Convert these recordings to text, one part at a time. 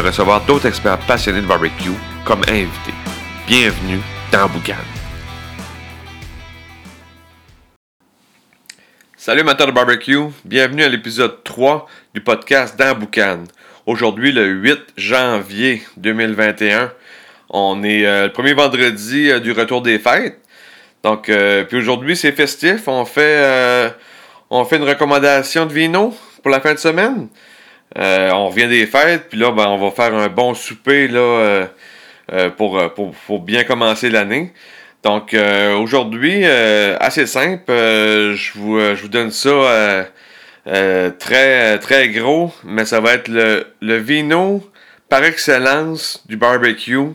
recevoir d'autres experts passionnés de barbecue comme invités. Bienvenue dans Boucan. Salut amateurs de barbecue, bienvenue à l'épisode 3 du podcast dans Boucan. Aujourd'hui, le 8 janvier 2021, on est euh, le premier vendredi euh, du retour des fêtes. Donc, euh, puis aujourd'hui, c'est festif. On fait, on fait une recommandation de vino pour la fin de semaine. Euh, on revient des fêtes, puis là, ben, on va faire un bon souper euh, euh, pour, bien commencer l'année. Donc aujourd'hui, assez simple, je, vous, donne ça très, gros, mais ça va être le, le vino par excellence du barbecue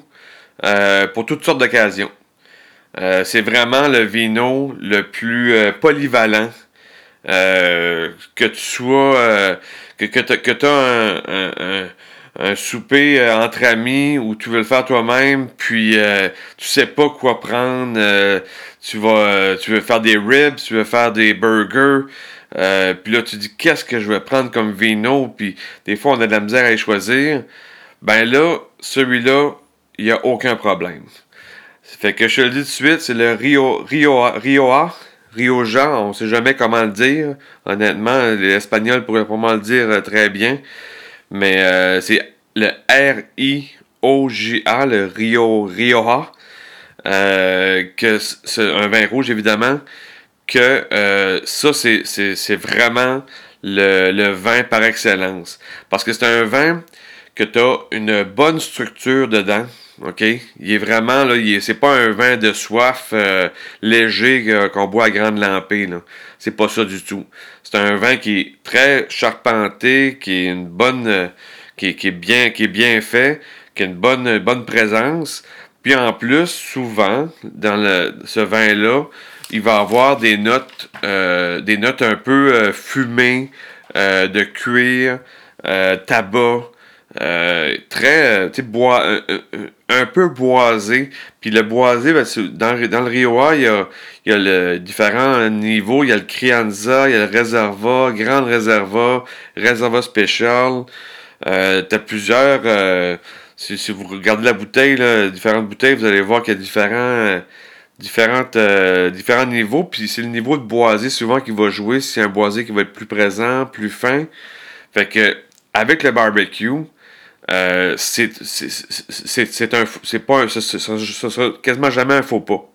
pour toutes sortes d'occasions. c'est vraiment le vino le plus polyvalent que tu sois que, tu as un, souper euh, entre amis ou tu veux le faire toi-même, puis euh, tu sais pas quoi prendre, euh, tu vas tu veux faire des ribs, tu veux faire des burgers, puis là tu dis qu'est-ce que je vais prendre comme vino, puis des fois on a de la misère à y choisir. Ben là, celui-là, il n'y a aucun problème. Fait que je te le dis tout de suite, c'est le Rio, Rio, Rioja, on ne sait jamais comment le dire. Honnêtement, l'espagnol pourrait probablement le dire euh, très bien. Mais euh, c'est le R-I-O-J-A, le Rio Rioja. Euh, que c'est un vin rouge, évidemment. Que ça, c'est vraiment le, le, vin par excellence. Parce que c'est un vin que tu as une bonne structure dedans. OK? Il est vraiment, là, c'est pas un vin de soif euh, léger euh, qu'on boit à grande lampée, là. C'est pas ça du tout. C'est un vin qui est très charpenté, qui est une bonne, euh, qui, est bien, qui est bien fait, qui a une bonne, bonne présence. Puis en plus, souvent, dans le, ce vin-là, il va avoir des notes, des notes un peu fumées, de cuir, tabac, euh, très, tu bois, un, peu boisé. Puis le boisé, ben, dans, dans, le Rio il y a, il y a le différents niveaux. Il y a le Crianza, il y a le Reserva, Grande Reserva, Reserva Special. Euh, tu as plusieurs. Euh, si, vous regardez la bouteille, là, différentes bouteilles, vous allez voir qu'il y a différents. différentes, différents niveaux, puis c'est le niveau de boisé souvent qui va jouer, c'est un boisé qui va être plus présent, plus fin. Fait que, avec le barbecue, euh, c'est c'est un, sera quasiment jamais un faux pas.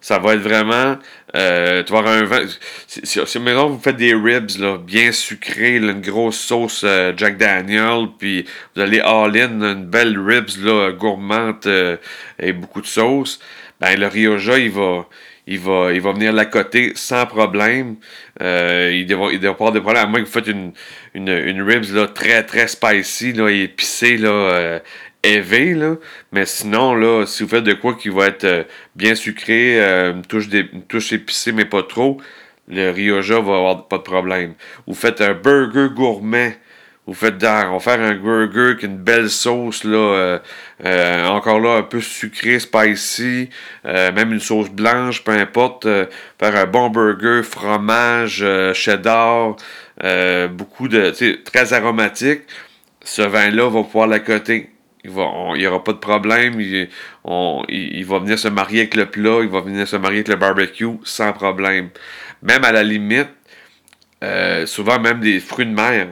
Ça va être vraiment euh, tu vas avoir un vin. Si, maintenant vous faites des ribs là, bien sucrés, une grosse sauce euh, Jack Daniel, puis vous allez all-in une belle ribs là, gourmande et beaucoup de sauce, ben le Rioja il va il va, il va venir la côté sans problème. Euh, il ne il devra pas avoir de problème, à moins que vous faites une, une, une ribs là, très très spicy, là, épicée, là, euh, là. Mais sinon, là, si vous faites de quoi qui va être euh, bien sucré, euh, une, touche une touche épicée, mais pas trop, le Rioja va avoir pas de problème. Vous faites un burger gourmet vous faites on va faire un burger avec une belle sauce, là, euh, euh, encore là, un peu sucré, spicy, euh, même une sauce blanche, peu importe. faire un bon burger, fromage, cheddar, beaucoup de, très aromatique. Ce vin-là va pouvoir l'accoter. Il n'y aura pas de problème. Il, il, va venir se marier avec le plat, il va venir se marier avec le barbecue sans problème. Même à la limite, souvent même des fruits de mer.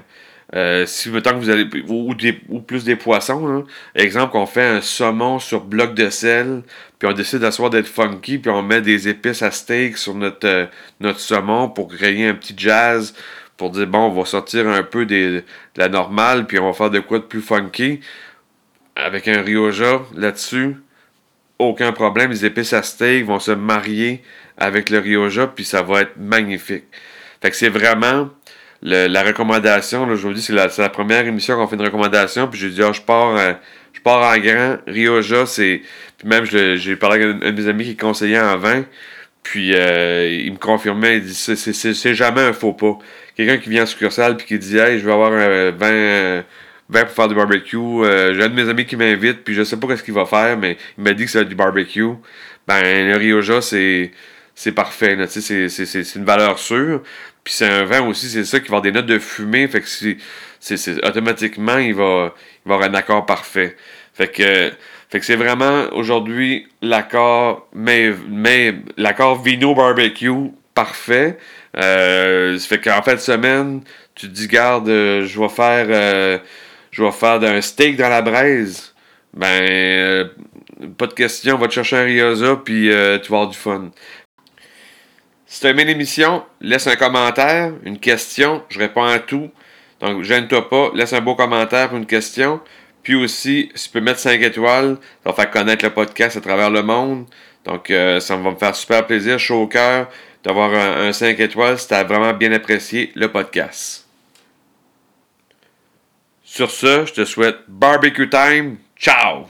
Euh, si tant que vous allez ou, ou plus des poissons, exemple qu'on fait un saumon sur bloc de sel, puis on décide d'asseoir d'être funky, puis on met des épices à steak sur notre, euh, notre saumon pour créer un petit jazz, pour dire bon, on va sortir un peu de la normale, puis on va faire de quoi de plus funky. Avec un Rioja là-dessus, aucun problème, les épices à steak vont se marier avec le Rioja, puis ça va être magnifique. Fait que c'est vraiment la recommandation, là, je vous dis, c'est la, première émission qu'on fait une recommandation, puis j'ai dit, ah, je pars, euh, part en grand. Rioja, c'est. Puis même, j'ai parlé avec un, de mes amis qui est conseiller en vin. Puis euh, il me confirmait, il dit c'est jamais un faux pas. Quelqu'un qui vient en succursale puis qui dit Hey, je vais avoir un vin, vin pour faire du barbecue. Euh, j'ai un de mes amis qui m'invite, puis je sais pas ce qu'il va faire, mais il m'a dit que c'est du barbecue. Ben, le Rioja, c'est c'est parfait. C'est une valeur sûre. Puis c'est un vin aussi, c'est ça qui va avoir des notes de fumée. Fait que c'est automatiquement, il va, il avoir un accord parfait. Fait que, fait c'est vraiment aujourd'hui l'accord, mais, l'accord vino barbecue parfait. Euh, fait qu'en fin de semaine, tu te dis, garde, euh, je vais faire, euh, un steak dans la braise. Ben, euh, pas de question, va te chercher un Riosa, puis tu vas avoir du fun. Tu aimé l'émission, laisse un commentaire, une question, je réponds à tout. Donc, gêne-toi pas, laisse un beau commentaire pour une question. Puis aussi, si tu peux mettre 5 étoiles, ça va faire connaître le podcast à travers le monde. Donc, euh, ça va me faire super plaisir, chaud au cœur, d'avoir un, un 5 étoiles si tu as vraiment bien apprécié le podcast. Sur ce, je te souhaite barbecue time. Ciao!